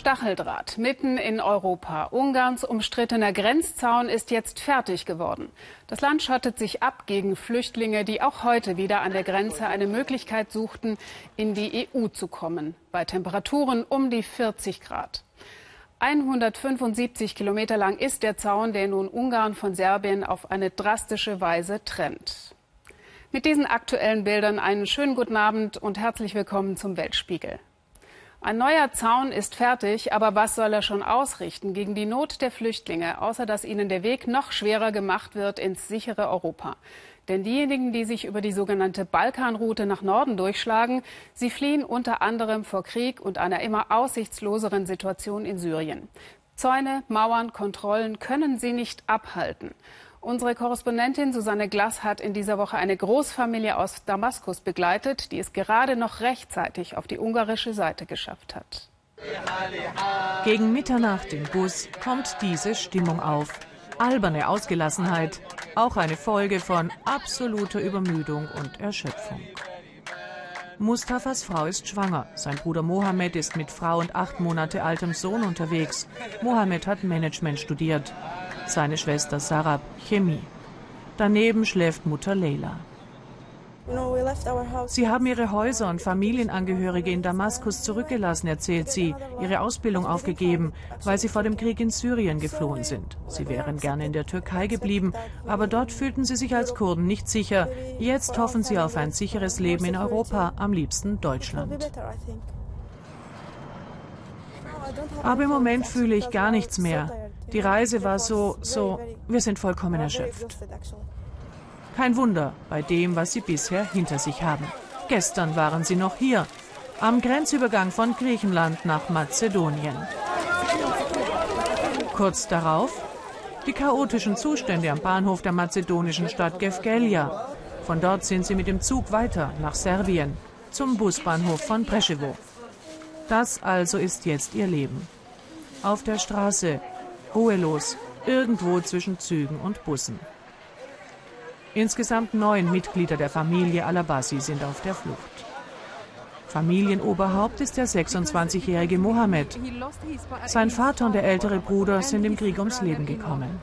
Stacheldraht mitten in Europa. Ungarns umstrittener Grenzzaun ist jetzt fertig geworden. Das Land schottet sich ab gegen Flüchtlinge, die auch heute wieder an der Grenze eine Möglichkeit suchten, in die EU zu kommen. Bei Temperaturen um die 40 Grad. 175 Kilometer lang ist der Zaun, der nun Ungarn von Serbien auf eine drastische Weise trennt. Mit diesen aktuellen Bildern einen schönen guten Abend und herzlich willkommen zum Weltspiegel. Ein neuer Zaun ist fertig, aber was soll er schon ausrichten gegen die Not der Flüchtlinge, außer dass ihnen der Weg noch schwerer gemacht wird ins sichere Europa? Denn diejenigen, die sich über die sogenannte Balkanroute nach Norden durchschlagen, sie fliehen unter anderem vor Krieg und einer immer aussichtsloseren Situation in Syrien. Zäune, Mauern, Kontrollen können sie nicht abhalten. Unsere Korrespondentin Susanne Glass hat in dieser Woche eine Großfamilie aus Damaskus begleitet, die es gerade noch rechtzeitig auf die ungarische Seite geschafft hat. Gegen Mitternacht im Bus kommt diese Stimmung auf. Alberne Ausgelassenheit, auch eine Folge von absoluter Übermüdung und Erschöpfung. Mustafas Frau ist schwanger. Sein Bruder Mohammed ist mit Frau und acht Monate altem Sohn unterwegs. Mohammed hat Management studiert seine Schwester Sarab Chemie. Daneben schläft Mutter Leila. Sie haben ihre Häuser und Familienangehörige in Damaskus zurückgelassen, erzählt sie, ihre Ausbildung aufgegeben, weil sie vor dem Krieg in Syrien geflohen sind. Sie wären gerne in der Türkei geblieben, aber dort fühlten sie sich als Kurden nicht sicher. Jetzt hoffen sie auf ein sicheres Leben in Europa, am liebsten Deutschland. Aber im Moment fühle ich gar nichts mehr. Die Reise war so, so, wir sind vollkommen erschöpft. Kein Wunder bei dem, was sie bisher hinter sich haben. Gestern waren sie noch hier, am Grenzübergang von Griechenland nach Mazedonien. Kurz darauf die chaotischen Zustände am Bahnhof der mazedonischen Stadt Gevgelia. Von dort sind sie mit dem Zug weiter nach Serbien, zum Busbahnhof von Preševo. Das also ist jetzt ihr Leben. Auf der Straße, ruhelos, irgendwo zwischen Zügen und Bussen. Insgesamt neun Mitglieder der Familie Alabasi sind auf der Flucht. Familienoberhaupt ist der 26-jährige Mohammed. Sein Vater und der ältere Bruder sind im Krieg ums Leben gekommen.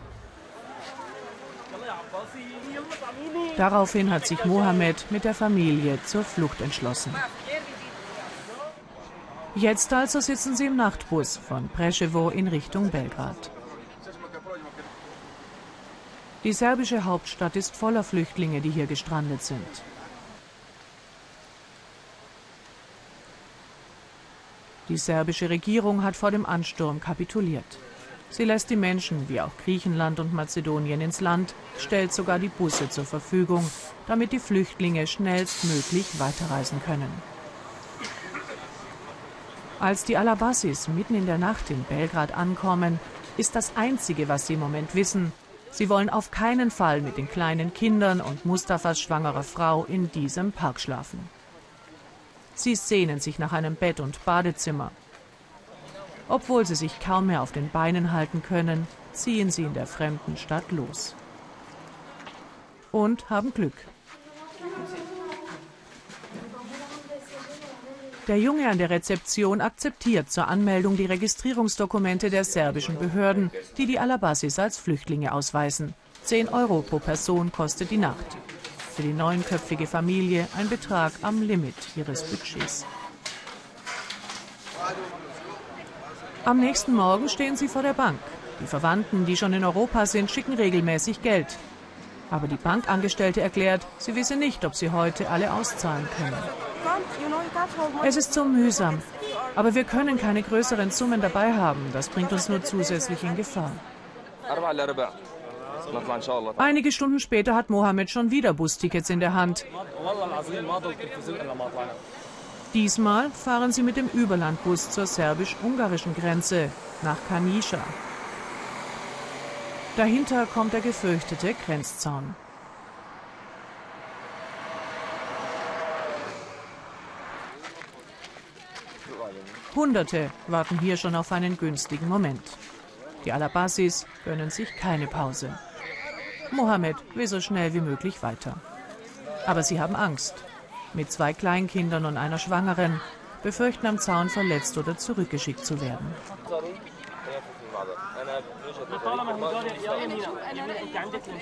Daraufhin hat sich Mohammed mit der Familie zur Flucht entschlossen. Jetzt also sitzen sie im Nachtbus von Preševo in Richtung Belgrad. Die serbische Hauptstadt ist voller Flüchtlinge, die hier gestrandet sind. Die serbische Regierung hat vor dem Ansturm kapituliert. Sie lässt die Menschen, wie auch Griechenland und Mazedonien, ins Land, stellt sogar die Busse zur Verfügung, damit die Flüchtlinge schnellstmöglich weiterreisen können. Als die Alabassis mitten in der Nacht in Belgrad ankommen, ist das Einzige, was sie im Moment wissen, Sie wollen auf keinen Fall mit den kleinen Kindern und Mustafas schwangerer Frau in diesem Park schlafen. Sie sehnen sich nach einem Bett und Badezimmer. Obwohl sie sich kaum mehr auf den Beinen halten können, ziehen sie in der fremden Stadt los. Und haben Glück. Der Junge an der Rezeption akzeptiert zur Anmeldung die Registrierungsdokumente der serbischen Behörden, die die Alabasis als Flüchtlinge ausweisen. 10 Euro pro Person kostet die Nacht. Für die neunköpfige Familie ein Betrag am Limit ihres Budgets. Am nächsten Morgen stehen sie vor der Bank. Die Verwandten, die schon in Europa sind, schicken regelmäßig Geld. Aber die Bankangestellte erklärt, sie wisse nicht, ob sie heute alle auszahlen können. Es ist so mühsam. Aber wir können keine größeren Summen dabei haben. Das bringt uns nur zusätzlich in Gefahr. Einige Stunden später hat Mohammed schon wieder Bustickets in der Hand. Diesmal fahren sie mit dem Überlandbus zur serbisch-ungarischen Grenze nach Kanischa. Dahinter kommt der gefürchtete Grenzzaun. Hunderte warten hier schon auf einen günstigen Moment. Die Alabasis gönnen sich keine Pause. Mohammed will so schnell wie möglich weiter. Aber sie haben Angst. Mit zwei Kleinkindern und einer Schwangeren. befürchten am Zaun verletzt oder zurückgeschickt zu werden.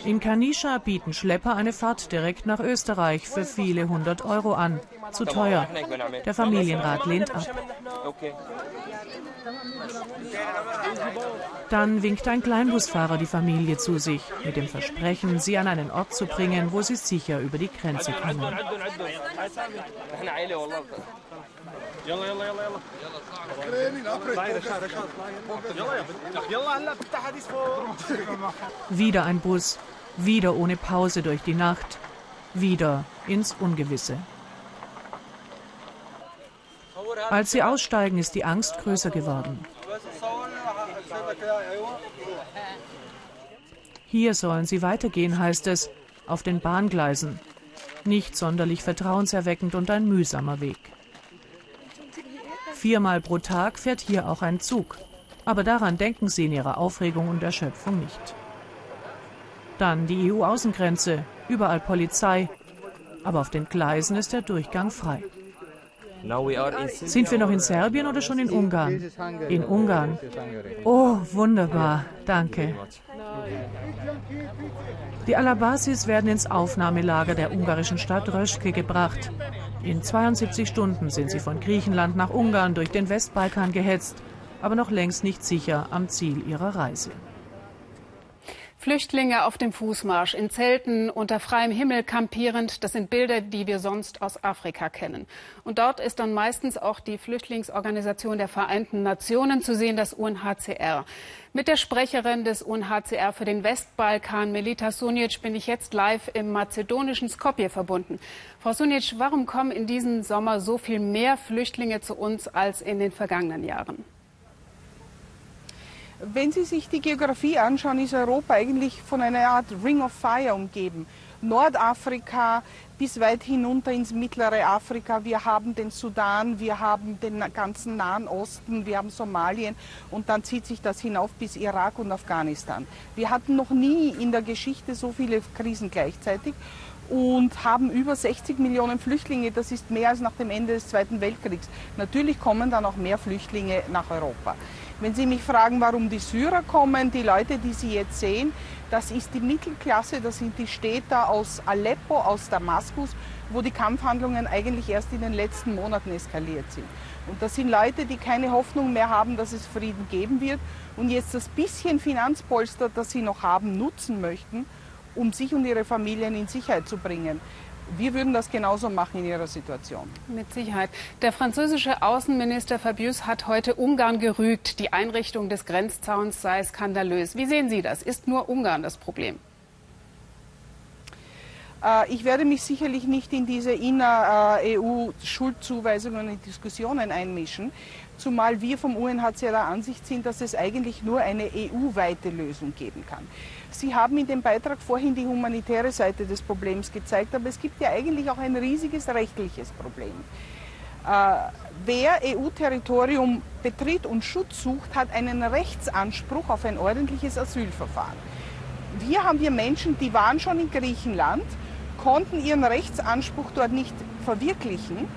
In Kanischa bieten Schlepper eine Fahrt direkt nach Österreich für viele hundert Euro an. Zu teuer. Der Familienrat lehnt ab. Dann winkt ein Kleinbusfahrer die Familie zu sich, mit dem Versprechen, sie an einen Ort zu bringen, wo sie sicher über die Grenze kommen. Wieder ein Bus, wieder ohne Pause durch die Nacht, wieder ins Ungewisse. Als sie aussteigen, ist die Angst größer geworden. Hier sollen sie weitergehen, heißt es, auf den Bahngleisen. Nicht sonderlich vertrauenserweckend und ein mühsamer Weg. Viermal pro Tag fährt hier auch ein Zug. Aber daran denken sie in ihrer Aufregung und Erschöpfung nicht. Dann die EU-Außengrenze, überall Polizei. Aber auf den Gleisen ist der Durchgang frei. Sind wir noch in Serbien oder schon in Ungarn? In Ungarn. Oh, wunderbar. Danke. Die Alabasis werden ins Aufnahmelager der ungarischen Stadt Röschke gebracht. In 72 Stunden sind sie von Griechenland nach Ungarn durch den Westbalkan gehetzt, aber noch längst nicht sicher am Ziel ihrer Reise. Flüchtlinge auf dem Fußmarsch, in Zelten unter freiem Himmel kampierend, das sind Bilder, die wir sonst aus Afrika kennen. Und dort ist dann meistens auch die Flüchtlingsorganisation der Vereinten Nationen zu sehen, das UNHCR. Mit der Sprecherin des UNHCR für den Westbalkan, Melita Sunic, bin ich jetzt live im mazedonischen Skopje verbunden. Frau Sunic, warum kommen in diesem Sommer so viel mehr Flüchtlinge zu uns als in den vergangenen Jahren? Wenn Sie sich die Geografie anschauen, ist Europa eigentlich von einer Art Ring of Fire umgeben. Nordafrika bis weit hinunter ins mittlere Afrika. Wir haben den Sudan, wir haben den ganzen Nahen Osten, wir haben Somalien und dann zieht sich das hinauf bis Irak und Afghanistan. Wir hatten noch nie in der Geschichte so viele Krisen gleichzeitig und haben über 60 Millionen Flüchtlinge. Das ist mehr als nach dem Ende des Zweiten Weltkriegs. Natürlich kommen dann auch mehr Flüchtlinge nach Europa. Wenn Sie mich fragen, warum die Syrer kommen, die Leute, die Sie jetzt sehen, das ist die Mittelklasse, das sind die Städter aus Aleppo, aus Damaskus, wo die Kampfhandlungen eigentlich erst in den letzten Monaten eskaliert sind. Und das sind Leute, die keine Hoffnung mehr haben, dass es Frieden geben wird und jetzt das bisschen Finanzpolster, das sie noch haben, nutzen möchten, um sich und ihre Familien in Sicherheit zu bringen. Wir würden das genauso machen in Ihrer Situation. Mit Sicherheit. Der französische Außenminister Fabius hat heute Ungarn gerügt. Die Einrichtung des Grenzzauns sei skandalös. Wie sehen Sie das? Ist nur Ungarn das Problem? Äh, ich werde mich sicherlich nicht in diese inner-EU-Schuldzuweisungen und Diskussionen einmischen, zumal wir vom UNHCR der Ansicht sind, dass es eigentlich nur eine EU-weite Lösung geben kann. Sie haben in dem Beitrag vorhin die humanitäre Seite des Problems gezeigt, aber es gibt ja eigentlich auch ein riesiges rechtliches Problem. Äh, wer EU-Territorium betritt und Schutz sucht, hat einen Rechtsanspruch auf ein ordentliches Asylverfahren. Hier haben wir Menschen, die waren schon in Griechenland, konnten ihren Rechtsanspruch dort nicht verwirklichen,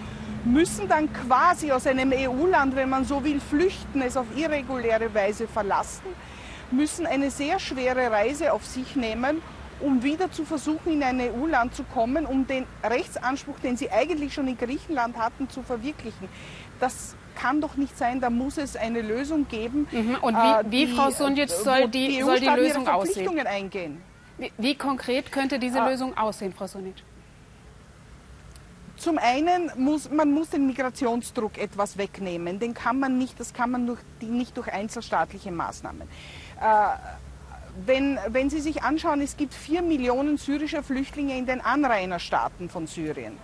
müssen dann quasi aus einem EU-Land, wenn man so will, flüchten, es auf irreguläre Weise verlassen müssen eine sehr schwere Reise auf sich nehmen, um wieder zu versuchen, in ein EU-Land zu kommen, um den Rechtsanspruch, den sie eigentlich schon in Griechenland hatten, zu verwirklichen. Das kann doch nicht sein, da muss es eine Lösung geben. Mhm. Und wie, äh, wie die, Frau Sonjic, soll die, die, soll die Lösung aussehen? Eingehen. Wie, wie, konkret könnte diese ah. Lösung aussehen, Frau Sonjic? Zum einen muss man muss den Migrationsdruck etwas wegnehmen. Den kann man nicht, das kann man durch, nicht durch einzelstaatliche Maßnahmen. Äh, wenn, wenn Sie sich anschauen, es gibt vier Millionen syrischer Flüchtlinge in den Anrainerstaaten von Syrien.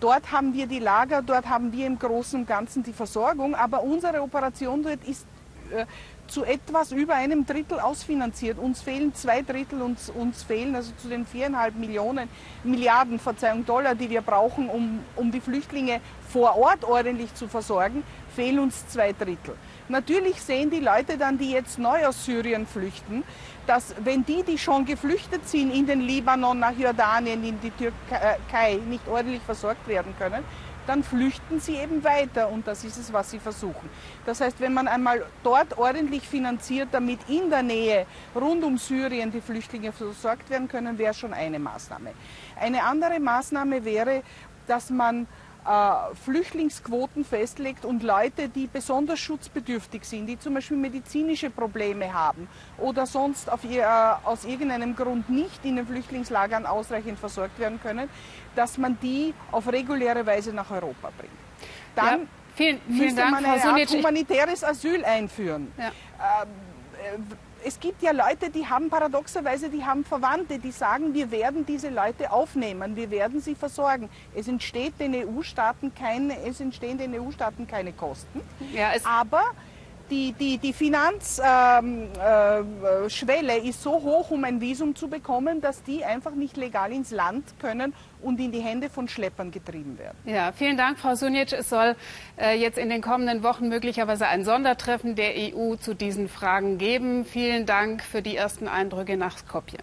Dort haben wir die Lager, dort haben wir im Großen und Ganzen die Versorgung, aber unsere Operation dort ist äh, zu etwas über einem Drittel ausfinanziert. Uns fehlen zwei Drittel, uns, uns fehlen also zu den viereinhalb Millionen, Milliarden Verzeihung, Dollar, die wir brauchen, um, um die Flüchtlinge vor Ort ordentlich zu versorgen, fehlen uns zwei Drittel. Natürlich sehen die Leute dann, die jetzt neu aus Syrien flüchten, dass wenn die, die schon geflüchtet sind in den Libanon, nach Jordanien, in die Türkei, nicht ordentlich versorgt werden können, dann flüchten sie eben weiter und das ist es, was sie versuchen. Das heißt, wenn man einmal dort ordentlich finanziert, damit in der Nähe rund um Syrien die Flüchtlinge versorgt werden können, wäre schon eine Maßnahme. Eine andere Maßnahme wäre, dass man äh, Flüchtlingsquoten festlegt und Leute, die besonders schutzbedürftig sind, die zum Beispiel medizinische Probleme haben oder sonst ihr, äh, aus irgendeinem Grund nicht in den Flüchtlingslagern ausreichend versorgt werden können, dass man die auf reguläre Weise nach Europa bringt. Dann ja, vielen, vielen müsste Dank, man eine Art humanitäres Asyl einführen. Ja. Ähm, äh, es gibt ja Leute, die haben paradoxerweise, die haben Verwandte, die sagen, wir werden diese Leute aufnehmen, wir werden sie versorgen. Es entsteht den EU-Staaten keine, es entstehen den EU-Staaten keine Kosten. Ja, aber die, die, die Finanzschwelle ähm, äh, ist so hoch, um ein Visum zu bekommen, dass die einfach nicht legal ins Land können und in die Hände von Schleppern getrieben werden. Ja, vielen Dank, Frau Sunic. Es soll äh, jetzt in den kommenden Wochen möglicherweise ein Sondertreffen der EU zu diesen Fragen geben. Vielen Dank für die ersten Eindrücke nach Skopje.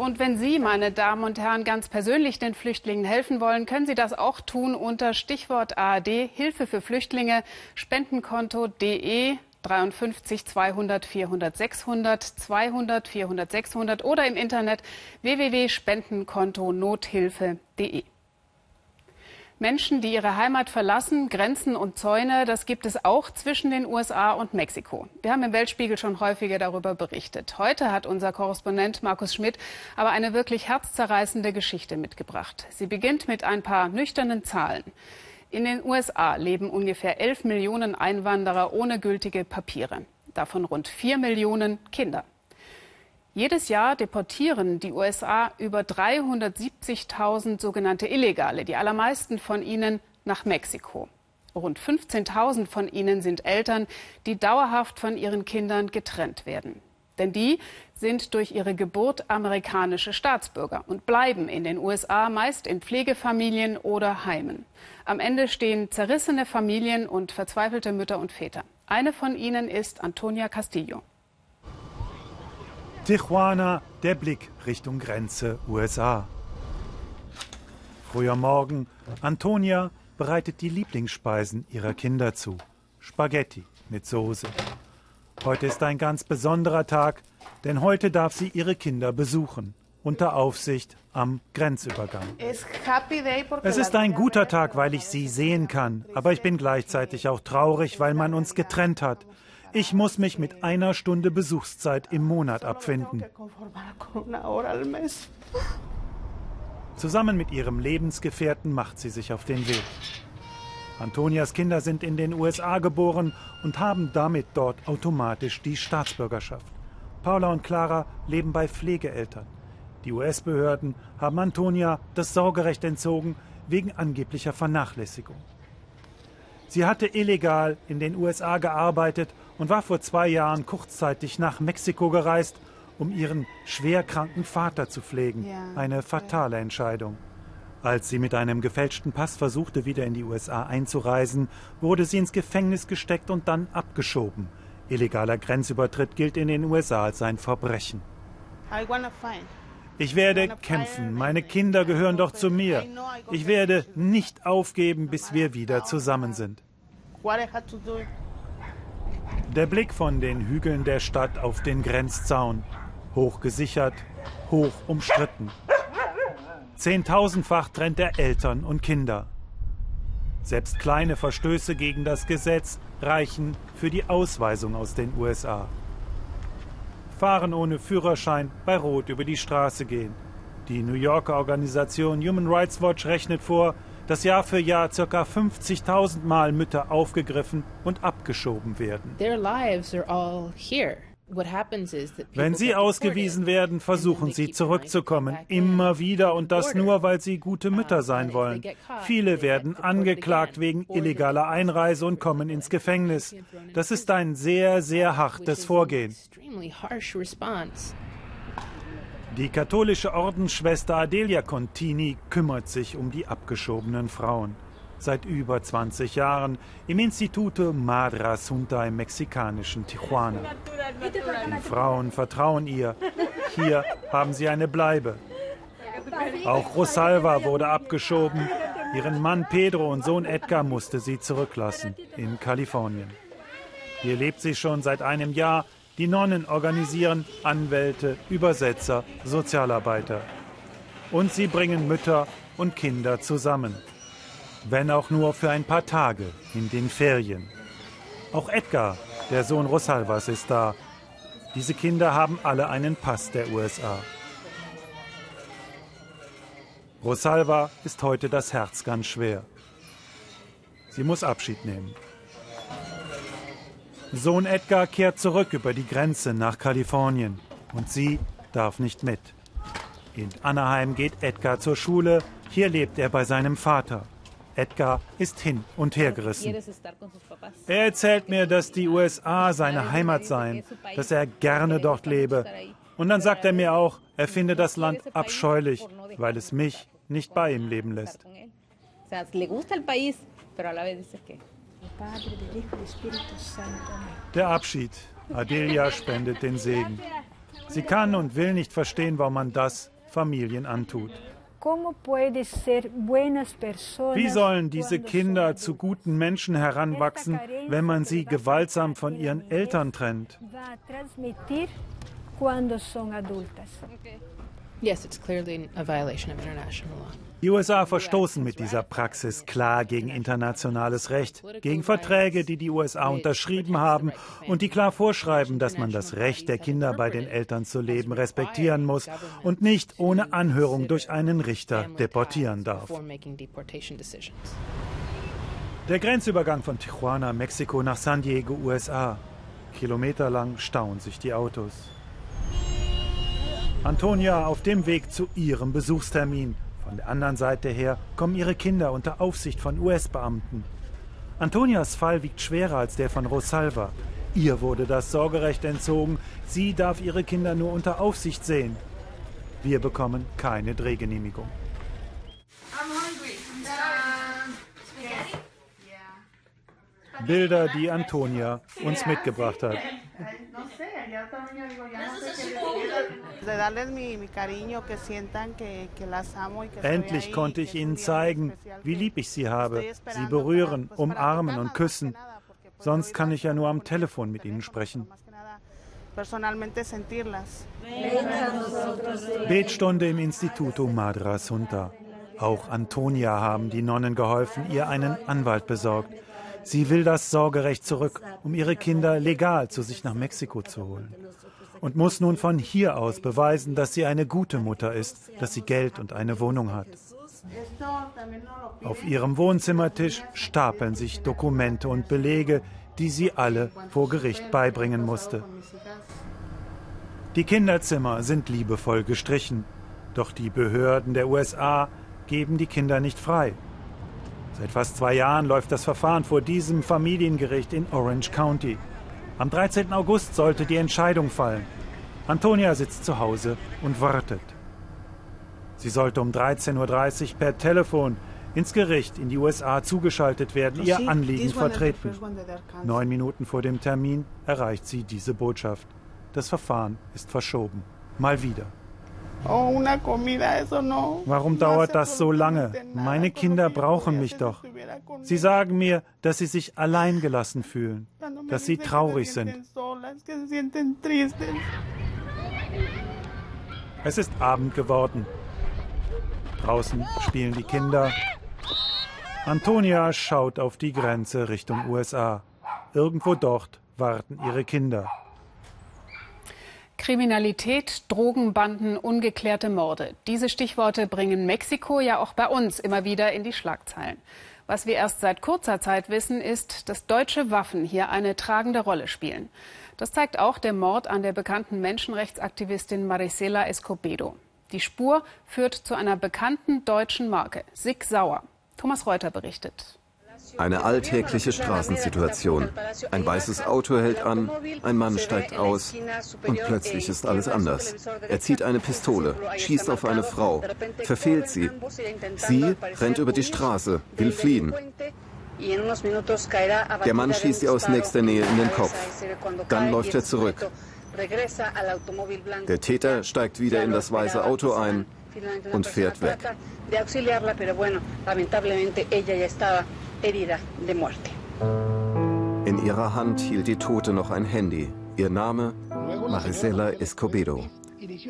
Und wenn Sie, meine Damen und Herren, ganz persönlich den Flüchtlingen helfen wollen, können Sie das auch tun unter Stichwort ARD Hilfe für Flüchtlinge, Spendenkonto.de 53 200 400 600 200 400 600 oder im Internet www.spendenkonto-nothilfe.de. Menschen, die ihre Heimat verlassen, Grenzen und Zäune, das gibt es auch zwischen den USA und Mexiko. Wir haben im Weltspiegel schon häufiger darüber berichtet. Heute hat unser Korrespondent Markus Schmidt aber eine wirklich herzzerreißende Geschichte mitgebracht. Sie beginnt mit ein paar nüchternen Zahlen. In den USA leben ungefähr 11 Millionen Einwanderer ohne gültige Papiere. Davon rund 4 Millionen Kinder. Jedes Jahr deportieren die USA über 370.000 sogenannte Illegale, die allermeisten von ihnen nach Mexiko. Rund 15.000 von ihnen sind Eltern, die dauerhaft von ihren Kindern getrennt werden. Denn die sind durch ihre Geburt amerikanische Staatsbürger und bleiben in den USA meist in Pflegefamilien oder Heimen. Am Ende stehen zerrissene Familien und verzweifelte Mütter und Väter. Eine von ihnen ist Antonia Castillo. Tijuana, der Blick Richtung Grenze USA. Früher Morgen, Antonia bereitet die Lieblingsspeisen ihrer Kinder zu. Spaghetti mit Soße. Heute ist ein ganz besonderer Tag, denn heute darf sie ihre Kinder besuchen, unter Aufsicht am Grenzübergang. Es ist ein guter Tag, weil ich sie sehen kann, aber ich bin gleichzeitig auch traurig, weil man uns getrennt hat. Ich muss mich mit einer Stunde Besuchszeit im Monat abfinden. Zusammen mit ihrem Lebensgefährten macht sie sich auf den Weg. Antonias Kinder sind in den USA geboren und haben damit dort automatisch die Staatsbürgerschaft. Paula und Clara leben bei Pflegeeltern. Die US-Behörden haben Antonia das Sorgerecht entzogen wegen angeblicher Vernachlässigung. Sie hatte illegal in den USA gearbeitet und war vor zwei Jahren kurzzeitig nach Mexiko gereist, um ihren schwerkranken Vater zu pflegen. Eine fatale Entscheidung. Als sie mit einem gefälschten Pass versuchte, wieder in die USA einzureisen, wurde sie ins Gefängnis gesteckt und dann abgeschoben. Illegaler Grenzübertritt gilt in den USA als ein Verbrechen. Ich werde kämpfen. Meine Kinder gehören doch zu mir. Ich werde nicht aufgeben, bis wir wieder zusammen sind. Der Blick von den Hügeln der Stadt auf den Grenzzaun. Hoch gesichert, hoch umstritten. Zehntausendfach trennt er Eltern und Kinder. Selbst kleine Verstöße gegen das Gesetz reichen für die Ausweisung aus den USA. Fahren ohne Führerschein bei Rot über die Straße gehen. Die New Yorker Organisation Human Rights Watch rechnet vor, dass Jahr für Jahr ca. 50.000 Mal Mütter aufgegriffen und abgeschoben werden. Wenn sie ausgewiesen werden, versuchen sie zurückzukommen, immer wieder und das nur, weil sie gute Mütter sein wollen. Viele werden angeklagt wegen illegaler Einreise und kommen ins Gefängnis. Das ist ein sehr, sehr hartes Vorgehen. Die katholische Ordensschwester Adelia Contini kümmert sich um die abgeschobenen Frauen. Seit über 20 Jahren im Instituto Madre Asunta im mexikanischen Tijuana. Die Frauen vertrauen ihr. Hier haben sie eine Bleibe. Auch Rosalva wurde abgeschoben. Ihren Mann Pedro und Sohn Edgar musste sie zurücklassen in Kalifornien. Hier lebt sie schon seit einem Jahr. Die Nonnen organisieren Anwälte, Übersetzer, Sozialarbeiter. Und sie bringen Mütter und Kinder zusammen. Wenn auch nur für ein paar Tage in den Ferien. Auch Edgar, der Sohn Rosalvas, ist da. Diese Kinder haben alle einen Pass der USA. Rosalva ist heute das Herz ganz schwer. Sie muss Abschied nehmen. Sohn Edgar kehrt zurück über die Grenze nach Kalifornien und sie darf nicht mit. In Anaheim geht Edgar zur Schule, hier lebt er bei seinem Vater. Edgar ist hin und her gerissen. Er erzählt mir, dass die USA seine Heimat seien, dass er gerne dort lebe. Und dann sagt er mir auch, er finde das Land abscheulich, weil es mich nicht bei ihm leben lässt. Der Abschied. Adelia spendet den Segen. Sie kann und will nicht verstehen, warum man das Familien antut. Wie sollen diese Kinder zu guten Menschen heranwachsen, wenn man sie gewaltsam von ihren Eltern trennt? Yes, it's clearly a violation of international law. Die USA verstoßen mit dieser Praxis klar gegen internationales Recht, gegen Verträge, die die USA unterschrieben haben und die klar vorschreiben, dass man das Recht der Kinder bei den Eltern zu leben respektieren muss und nicht ohne Anhörung durch einen Richter deportieren darf. Der Grenzübergang von Tijuana, Mexiko nach San Diego, USA. Kilometerlang stauen sich die Autos. Antonia auf dem Weg zu ihrem Besuchstermin. Von der anderen Seite her kommen ihre Kinder unter Aufsicht von US-Beamten. Antonias Fall wiegt schwerer als der von Rosalva. Ihr wurde das Sorgerecht entzogen. Sie darf ihre Kinder nur unter Aufsicht sehen. Wir bekommen keine Drehgenehmigung. Bilder, die Antonia uns mitgebracht hat. Endlich konnte ich ihnen zeigen, wie lieb ich sie habe. Sie berühren, umarmen und küssen. Sonst kann ich ja nur am Telefon mit ihnen sprechen. Betstunde im Instituto Madre Asunta. Auch Antonia haben die Nonnen geholfen, ihr einen Anwalt besorgt. Sie will das Sorgerecht zurück, um ihre Kinder legal zu sich nach Mexiko zu holen. Und muss nun von hier aus beweisen, dass sie eine gute Mutter ist, dass sie Geld und eine Wohnung hat. Auf ihrem Wohnzimmertisch stapeln sich Dokumente und Belege, die sie alle vor Gericht beibringen musste. Die Kinderzimmer sind liebevoll gestrichen, doch die Behörden der USA geben die Kinder nicht frei. Seit fast zwei Jahren läuft das Verfahren vor diesem Familiengericht in Orange County. Am 13. August sollte die Entscheidung fallen. Antonia sitzt zu Hause und wartet. Sie sollte um 13.30 Uhr per Telefon ins Gericht in die USA zugeschaltet werden, ihr Anliegen vertreten. Neun Minuten vor dem Termin erreicht sie diese Botschaft. Das Verfahren ist verschoben. Mal wieder. Warum dauert das so lange? Meine Kinder brauchen mich doch. Sie sagen mir, dass sie sich alleingelassen fühlen, dass sie traurig sind. Es ist Abend geworden. Draußen spielen die Kinder. Antonia schaut auf die Grenze Richtung USA. Irgendwo dort warten ihre Kinder. Kriminalität, Drogenbanden, ungeklärte Morde. Diese Stichworte bringen Mexiko ja auch bei uns immer wieder in die Schlagzeilen. Was wir erst seit kurzer Zeit wissen, ist, dass deutsche Waffen hier eine tragende Rolle spielen. Das zeigt auch der Mord an der bekannten Menschenrechtsaktivistin Marisela Escobedo. Die Spur führt zu einer bekannten deutschen Marke, Sig Sauer. Thomas Reuter berichtet. Eine alltägliche Straßensituation. Ein weißes Auto hält an, ein Mann steigt aus und plötzlich ist alles anders. Er zieht eine Pistole, schießt auf eine Frau, verfehlt sie. Sie rennt über die Straße, will fliehen. Der Mann schießt ihr aus nächster Nähe in den Kopf. Dann läuft er zurück. Der Täter steigt wieder in das weiße Auto ein, und fährt weg. In ihrer Hand hielt die Tote noch ein Handy. Ihr Name Marisela Escobedo.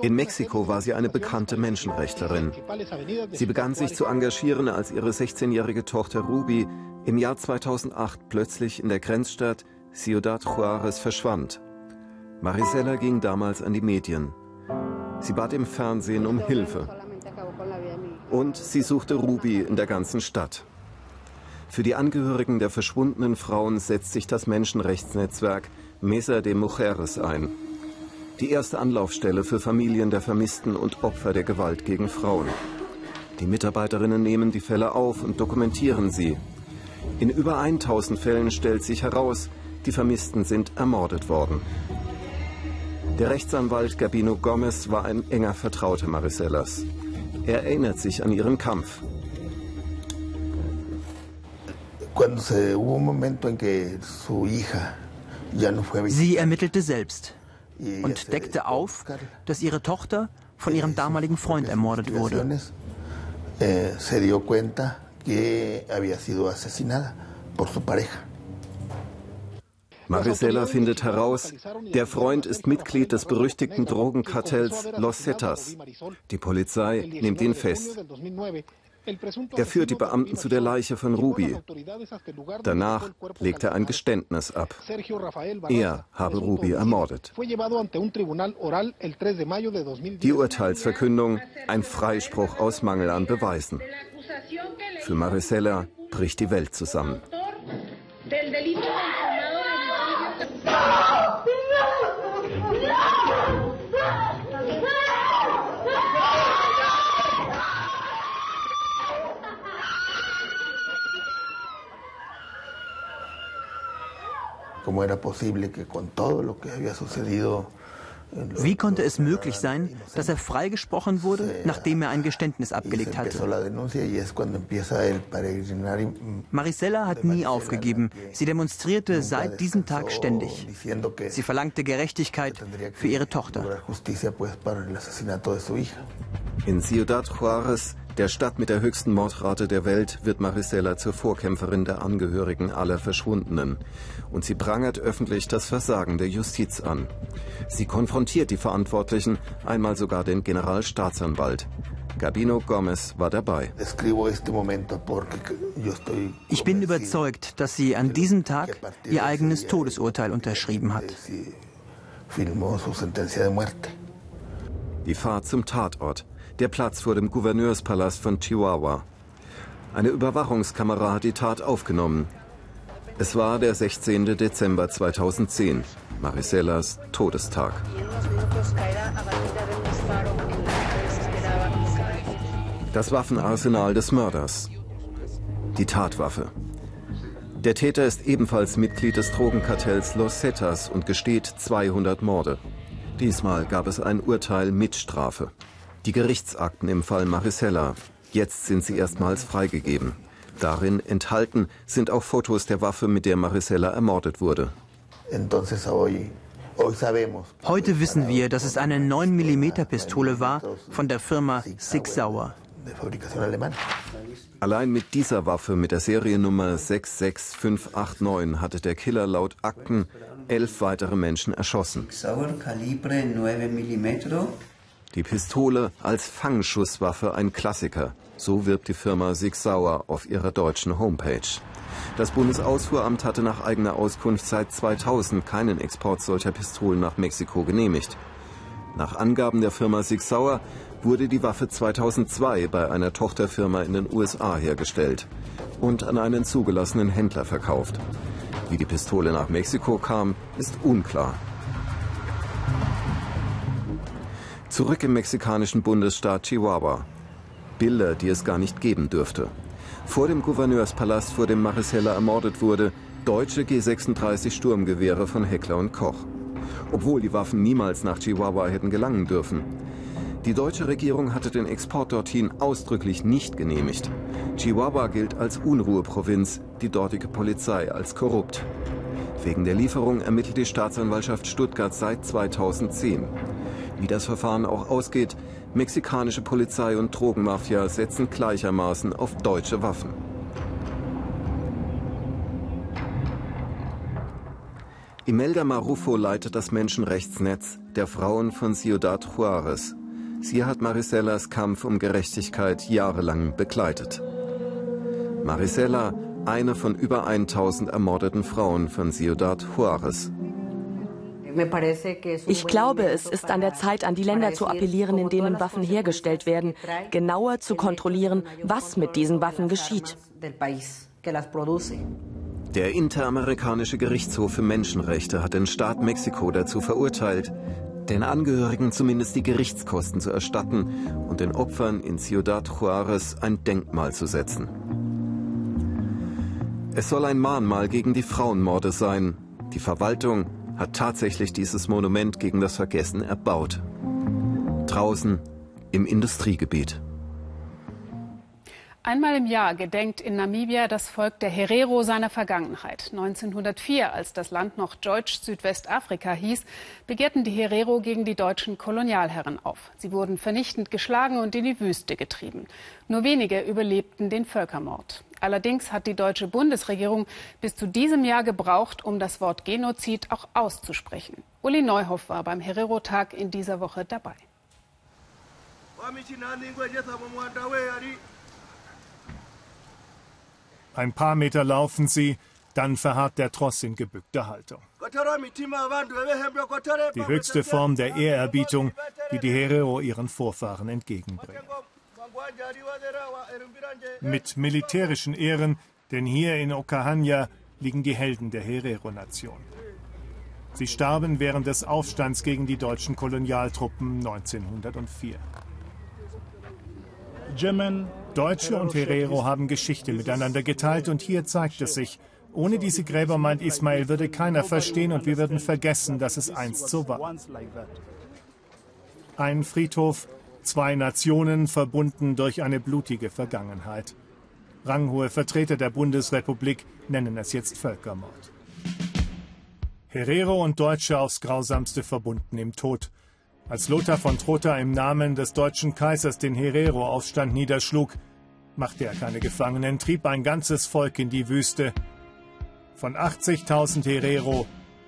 In Mexiko war sie eine bekannte Menschenrechtlerin. Sie begann sich zu engagieren, als ihre 16-jährige Tochter Ruby im Jahr 2008 plötzlich in der Grenzstadt Ciudad Juarez verschwand. Marisela ging damals an die Medien. Sie bat im Fernsehen um Hilfe. Und sie suchte Ruby in der ganzen Stadt. Für die Angehörigen der verschwundenen Frauen setzt sich das Menschenrechtsnetzwerk Mesa de Mujeres ein. Die erste Anlaufstelle für Familien der Vermissten und Opfer der Gewalt gegen Frauen. Die Mitarbeiterinnen nehmen die Fälle auf und dokumentieren sie. In über 1000 Fällen stellt sich heraus, die Vermissten sind ermordet worden. Der Rechtsanwalt Gabino Gomez war ein enger Vertrauter Marisellas. Er erinnert sich an ihren Kampf. Sie ermittelte selbst und deckte auf, dass ihre Tochter von ihrem damaligen Freund ermordet wurde. Eh, Marisela findet heraus, der Freund ist Mitglied des berüchtigten Drogenkartells Los Zetas. Die Polizei nimmt ihn fest. Er führt die Beamten zu der Leiche von Ruby. Danach legt er ein Geständnis ab. Er habe Ruby ermordet. Die Urteilsverkündung, ein Freispruch aus Mangel an Beweisen. Für Maricela bricht die Welt zusammen. Wie konnte es möglich sein, dass er freigesprochen wurde, nachdem er ein Geständnis abgelegt hatte? Marisela hat nie aufgegeben. Sie demonstrierte seit diesem Tag ständig. Sie verlangte Gerechtigkeit für ihre Tochter. In Ciudad Juarez der Stadt mit der höchsten Mordrate der Welt wird Marisela zur Vorkämpferin der Angehörigen aller Verschwundenen. Und sie prangert öffentlich das Versagen der Justiz an. Sie konfrontiert die Verantwortlichen, einmal sogar den Generalstaatsanwalt. Gabino Gomez war dabei. Ich bin überzeugt, dass sie an diesem Tag ihr eigenes Todesurteil unterschrieben hat. Die Fahrt zum Tatort der Platz vor dem Gouverneurspalast von Chihuahua. Eine Überwachungskamera hat die Tat aufgenommen. Es war der 16. Dezember 2010, Maricelas Todestag. Das Waffenarsenal des Mörders. Die Tatwaffe. Der Täter ist ebenfalls Mitglied des Drogenkartells Los Zetas und gesteht 200 Morde. Diesmal gab es ein Urteil mit Strafe. Die Gerichtsakten im Fall Maricela. Jetzt sind sie erstmals freigegeben. Darin enthalten sind auch Fotos der Waffe, mit der Maricela ermordet wurde. Heute wissen wir, dass es eine 9 mm Pistole war von der Firma Sig Sauer. Allein mit dieser Waffe mit der Seriennummer 66589 hatte der Killer laut Akten elf weitere Menschen erschossen. Sauer Kalibre 9 die Pistole als Fangschusswaffe ein Klassiker. So wirbt die Firma Sig Sauer auf ihrer deutschen Homepage. Das Bundesausfuhramt hatte nach eigener Auskunft seit 2000 keinen Export solcher Pistolen nach Mexiko genehmigt. Nach Angaben der Firma Sig Sauer wurde die Waffe 2002 bei einer Tochterfirma in den USA hergestellt und an einen zugelassenen Händler verkauft. Wie die Pistole nach Mexiko kam, ist unklar. Zurück im mexikanischen Bundesstaat Chihuahua. Bilder, die es gar nicht geben dürfte. Vor dem Gouverneurspalast, vor dem Maricela ermordet wurde, deutsche G36 Sturmgewehre von Heckler und Koch. Obwohl die Waffen niemals nach Chihuahua hätten gelangen dürfen. Die deutsche Regierung hatte den Export dorthin ausdrücklich nicht genehmigt. Chihuahua gilt als Unruheprovinz, die dortige Polizei als korrupt. Wegen der Lieferung ermittelt die Staatsanwaltschaft Stuttgart seit 2010. Wie das Verfahren auch ausgeht, Mexikanische Polizei und Drogenmafia setzen gleichermaßen auf deutsche Waffen. Imelda Marufo leitet das Menschenrechtsnetz der Frauen von Ciudad Juarez. Sie hat Marisellas Kampf um Gerechtigkeit jahrelang begleitet. Marisela, eine von über 1000 ermordeten Frauen von Ciudad Juarez. Ich glaube, es ist an der Zeit, an die Länder zu appellieren, in denen Waffen hergestellt werden, genauer zu kontrollieren, was mit diesen Waffen geschieht. Der Interamerikanische Gerichtshof für Menschenrechte hat den Staat Mexiko dazu verurteilt, den Angehörigen zumindest die Gerichtskosten zu erstatten und den Opfern in Ciudad Juarez ein Denkmal zu setzen. Es soll ein Mahnmal gegen die Frauenmorde sein. Die Verwaltung hat tatsächlich dieses Monument gegen das Vergessen erbaut. Draußen im Industriegebiet. Einmal im Jahr gedenkt in Namibia das Volk der Herero seiner Vergangenheit. 1904, als das Land noch Deutsch Südwestafrika hieß, begehrten die Herero gegen die deutschen Kolonialherren auf. Sie wurden vernichtend geschlagen und in die Wüste getrieben. Nur wenige überlebten den Völkermord. Allerdings hat die deutsche Bundesregierung bis zu diesem Jahr gebraucht, um das Wort Genozid auch auszusprechen. Uli Neuhoff war beim Herero-Tag in dieser Woche dabei. Ein paar Meter laufen sie, dann verharrt der Tross in gebückter Haltung. Die höchste Form der Ehrerbietung, die die Herero ihren Vorfahren entgegenbringen. Mit militärischen Ehren, denn hier in Okahanya liegen die Helden der Herero-Nation. Sie starben während des Aufstands gegen die deutschen Kolonialtruppen 1904. Deutsche und Herero haben Geschichte miteinander geteilt und hier zeigt es sich, ohne diese Gräber, meint Ismail, würde keiner verstehen und wir würden vergessen, dass es einst so war. Ein Friedhof, zwei Nationen verbunden durch eine blutige Vergangenheit. Ranghohe Vertreter der Bundesrepublik nennen es jetzt Völkermord. Herero und Deutsche aufs grausamste verbunden im Tod. Als Lothar von Trotha im Namen des deutschen Kaisers den Herero-Aufstand niederschlug, machte er keine Gefangenen, trieb ein ganzes Volk in die Wüste. Von 80.000 Herero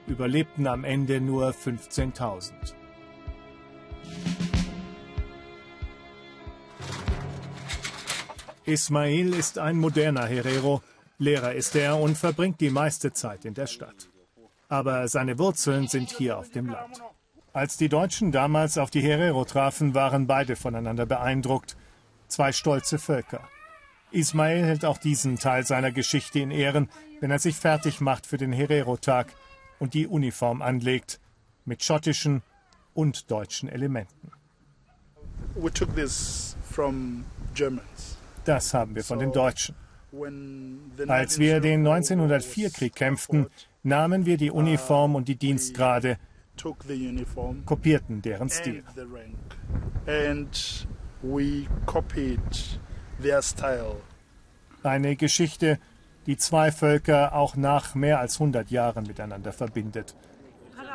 überlebten am Ende nur 15.000. Ismail ist ein moderner Herero, Lehrer ist er und verbringt die meiste Zeit in der Stadt. Aber seine Wurzeln sind hier auf dem Land. Als die Deutschen damals auf die Herero trafen, waren beide voneinander beeindruckt. Zwei stolze Völker. Ismail hält auch diesen Teil seiner Geschichte in Ehren, wenn er sich fertig macht für den Herero-Tag und die Uniform anlegt, mit schottischen und deutschen Elementen. Das haben wir von den Deutschen. Als wir den 1904-Krieg kämpften, nahmen wir die Uniform und die Dienstgrade kopierten deren Stil. Eine Geschichte, die zwei Völker auch nach mehr als 100 Jahren miteinander verbindet.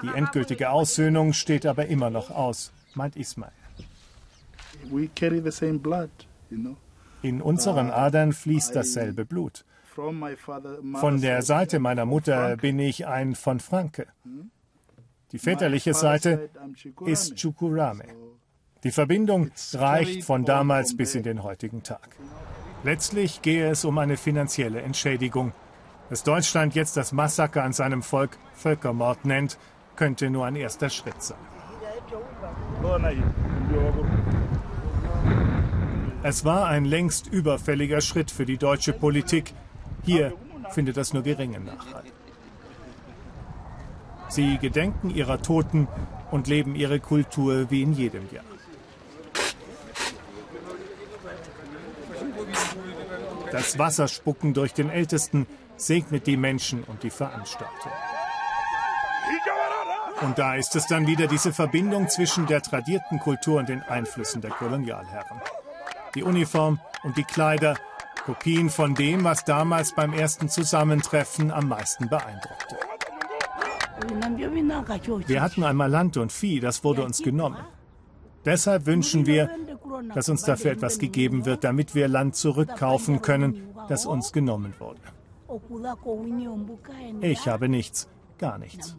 Die endgültige Aussöhnung steht aber immer noch aus, meint Ismail. In unseren Adern fließt dasselbe Blut. Von der Seite meiner Mutter bin ich ein von Franke. Die väterliche Seite ist Chukurame. Die Verbindung reicht von damals bis in den heutigen Tag. Letztlich gehe es um eine finanzielle Entschädigung. Dass Deutschland jetzt das Massaker an seinem Volk Völkermord nennt, könnte nur ein erster Schritt sein. Es war ein längst überfälliger Schritt für die deutsche Politik. Hier findet das nur geringen Nachhalt. Sie gedenken ihrer Toten und leben ihre Kultur wie in jedem Jahr. Das Wasserspucken durch den Ältesten segnet die Menschen und die Veranstaltung. Und da ist es dann wieder diese Verbindung zwischen der tradierten Kultur und den Einflüssen der Kolonialherren. Die Uniform und die Kleider, Kopien von dem, was damals beim ersten Zusammentreffen am meisten beeindruckte. Wir hatten einmal Land und Vieh, das wurde uns genommen. Deshalb wünschen wir, dass uns dafür etwas gegeben wird, damit wir Land zurückkaufen können, das uns genommen wurde. Ich habe nichts, gar nichts.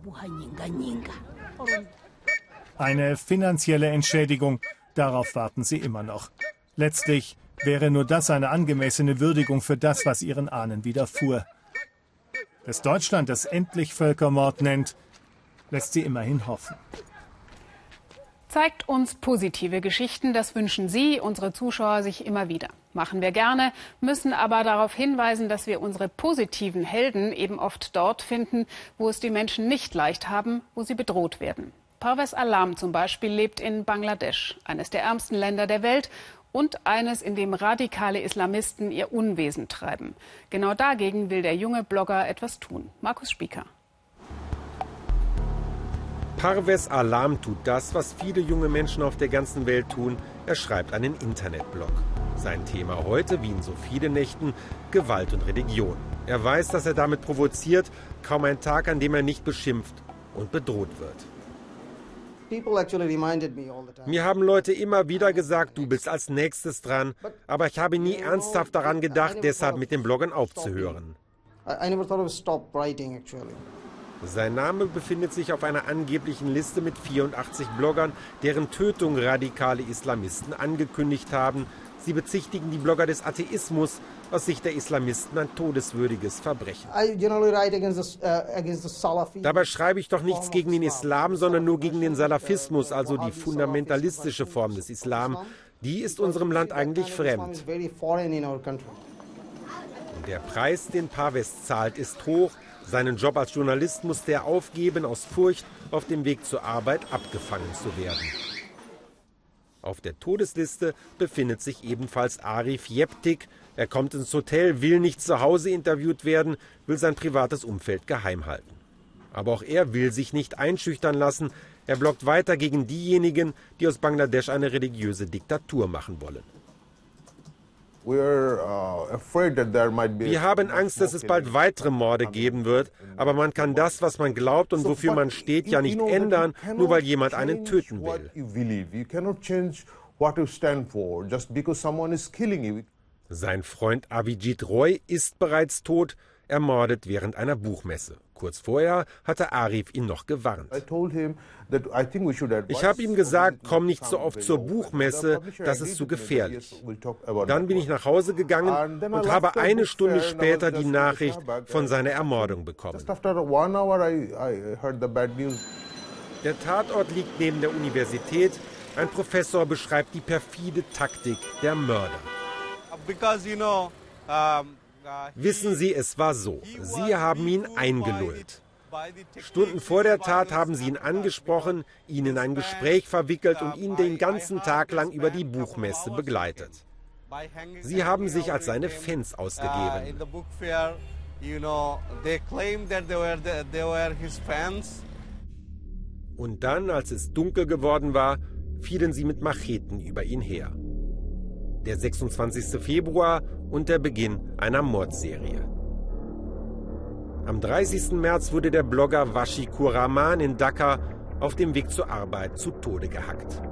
Eine finanzielle Entschädigung, darauf warten sie immer noch. Letztlich wäre nur das eine angemessene Würdigung für das, was ihren Ahnen widerfuhr. Dass Deutschland das endlich Völkermord nennt, lässt sie immerhin hoffen. Zeigt uns positive Geschichten, das wünschen Sie, unsere Zuschauer, sich immer wieder. Machen wir gerne, müssen aber darauf hinweisen, dass wir unsere positiven Helden eben oft dort finden, wo es die Menschen nicht leicht haben, wo sie bedroht werden. Parvez Alam zum Beispiel lebt in Bangladesch, eines der ärmsten Länder der Welt und eines, in dem radikale Islamisten ihr Unwesen treiben. Genau dagegen will der junge Blogger etwas tun. Markus Spieker. Parvez Alam tut das, was viele junge Menschen auf der ganzen Welt tun. Er schreibt einen Internetblog. Sein Thema heute, wie in so vielen Nächten, Gewalt und Religion. Er weiß, dass er damit provoziert, kaum ein Tag, an dem er nicht beschimpft und bedroht wird. Mir haben Leute immer wieder gesagt, du bist als nächstes dran, aber ich habe nie ernsthaft daran gedacht, deshalb mit dem Bloggen aufzuhören. Sein Name befindet sich auf einer angeblichen Liste mit 84 Bloggern, deren Tötung radikale Islamisten angekündigt haben. Sie bezichtigen die Blogger des Atheismus, aus Sicht der Islamisten ein todeswürdiges Verbrechen. Uh, Dabei schreibe ich doch nichts gegen den Islam, sondern nur gegen den Salafismus, also die fundamentalistische Form des Islam. Die ist unserem Land eigentlich fremd. Der Preis, den Pavest zahlt, ist hoch. Seinen Job als Journalist musste er aufgeben aus Furcht, auf dem Weg zur Arbeit abgefangen zu werden. Auf der Todesliste befindet sich ebenfalls Arif Jeptik. Er kommt ins Hotel, will nicht zu Hause interviewt werden, will sein privates Umfeld geheim halten. Aber auch er will sich nicht einschüchtern lassen. Er blockt weiter gegen diejenigen, die aus Bangladesch eine religiöse Diktatur machen wollen. Uh, Wir haben Angst, dass es bald weitere Morde geben wird, aber man kann das, was man glaubt und wofür man steht, ja nicht ändern, nur weil jemand einen töten will. Sein Freund Avijit Roy ist bereits tot, ermordet während einer Buchmesse. Kurz vorher hatte Arif ihn noch gewarnt. Ich habe ihm gesagt, komm nicht so oft zur Buchmesse, das ist zu gefährlich. Dann bin ich nach Hause gegangen und habe eine Stunde später die Nachricht von seiner Ermordung bekommen. Der Tatort liegt neben der Universität. Ein Professor beschreibt die perfide Taktik der Mörder. Because, you know, um Wissen Sie, es war so. Sie haben ihn eingelullt. Stunden vor der Tat haben sie ihn angesprochen, ihn in ein Gespräch verwickelt und ihn den ganzen Tag lang über die Buchmesse begleitet. Sie haben sich als seine Fans ausgegeben. Und dann, als es dunkel geworden war, fielen sie mit Macheten über ihn her. Der 26. Februar und der Beginn einer Mordserie. Am 30. März wurde der Blogger Washikur Rahman in Dhaka auf dem Weg zur Arbeit zu Tode gehackt.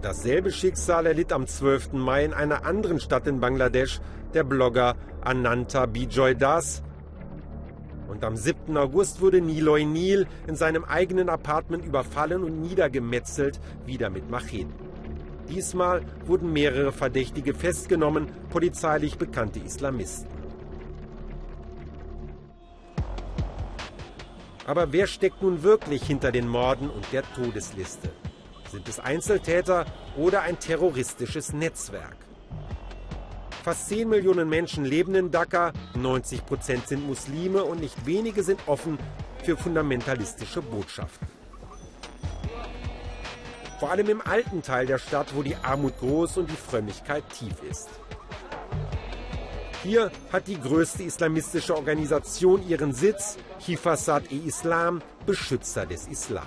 Dasselbe Schicksal erlitt am 12. Mai in einer anderen Stadt in Bangladesch der Blogger Ananta Bijoy Das. Und am 7. August wurde Niloy Nil in seinem eigenen Apartment überfallen und niedergemetzelt, wieder mit Macheten. Diesmal wurden mehrere Verdächtige festgenommen, polizeilich bekannte Islamisten. Aber wer steckt nun wirklich hinter den Morden und der Todesliste? Sind es Einzeltäter oder ein terroristisches Netzwerk? Fast 10 Millionen Menschen leben in Dhaka, 90 Prozent sind Muslime und nicht wenige sind offen für fundamentalistische Botschaften. Vor allem im alten Teil der Stadt, wo die Armut groß und die Frömmigkeit tief ist. Hier hat die größte islamistische Organisation ihren Sitz, Hifasat-e-Islam, Beschützer des Islam.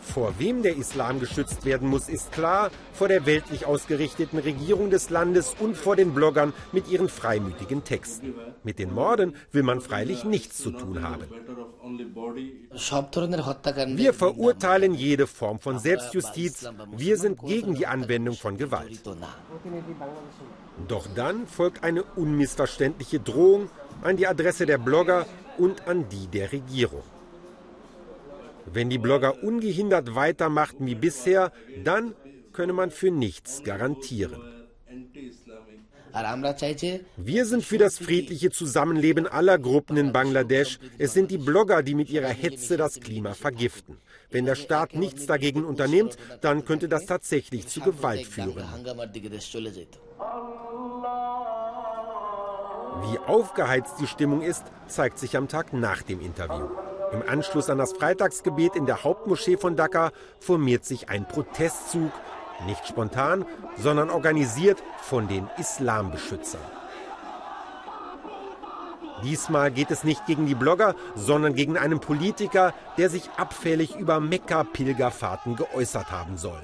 Vor wem der Islam geschützt werden muss, ist klar, vor der weltlich ausgerichteten Regierung des Landes und vor den Bloggern mit ihren freimütigen Texten. Mit den Morden will man freilich nichts zu tun haben. Wir verurteilen jede Form von Selbstjustiz. Wir sind gegen die Anwendung von Gewalt. Doch dann folgt eine unmissverständliche Drohung an die Adresse der Blogger und an die der Regierung. Wenn die Blogger ungehindert weitermachten wie bisher, dann könne man für nichts garantieren. Wir sind für das friedliche Zusammenleben aller Gruppen in Bangladesch. Es sind die Blogger, die mit ihrer Hetze das Klima vergiften. Wenn der Staat nichts dagegen unternimmt, dann könnte das tatsächlich zu Gewalt führen. Wie aufgeheizt die Stimmung ist, zeigt sich am Tag nach dem Interview. Im Anschluss an das Freitagsgebet in der Hauptmoschee von Dhaka formiert sich ein Protestzug, nicht spontan, sondern organisiert von den Islambeschützern. Diesmal geht es nicht gegen die Blogger, sondern gegen einen Politiker, der sich abfällig über Mekka-Pilgerfahrten geäußert haben soll.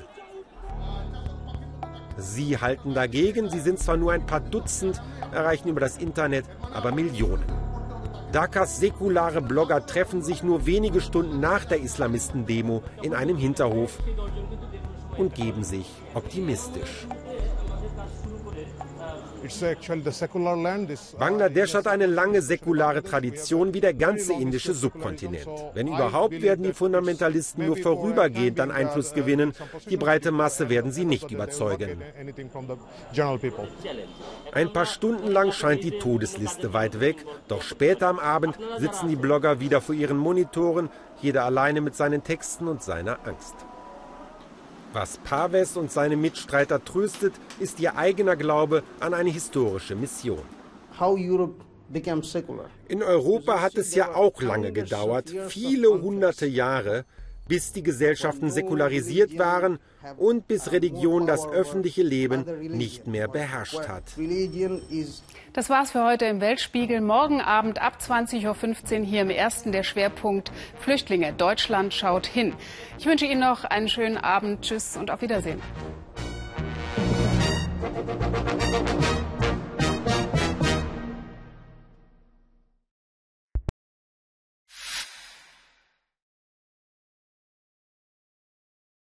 Sie halten dagegen, sie sind zwar nur ein paar Dutzend, erreichen über das Internet aber Millionen. Dhakas säkulare Blogger treffen sich nur wenige Stunden nach der Islamisten-Demo in einem Hinterhof und geben sich optimistisch. Bangladesch hat eine lange säkulare Tradition wie der ganze indische Subkontinent. Wenn überhaupt, werden die Fundamentalisten nur vorübergehend an Einfluss gewinnen. Die breite Masse werden sie nicht überzeugen. Ein paar Stunden lang scheint die Todesliste weit weg, doch später am Abend sitzen die Blogger wieder vor ihren Monitoren, jeder alleine mit seinen Texten und seiner Angst. Was Paves und seine Mitstreiter tröstet, ist ihr eigener Glaube an eine historische Mission. In Europa hat es ja auch lange gedauert, viele hunderte Jahre, bis die Gesellschaften säkularisiert waren und bis Religion das öffentliche Leben nicht mehr beherrscht hat. Das war's für heute im Weltspiegel. Morgen Abend ab 20.15 Uhr hier im ersten der Schwerpunkt Flüchtlinge. Deutschland schaut hin. Ich wünsche Ihnen noch einen schönen Abend. Tschüss und auf Wiedersehen.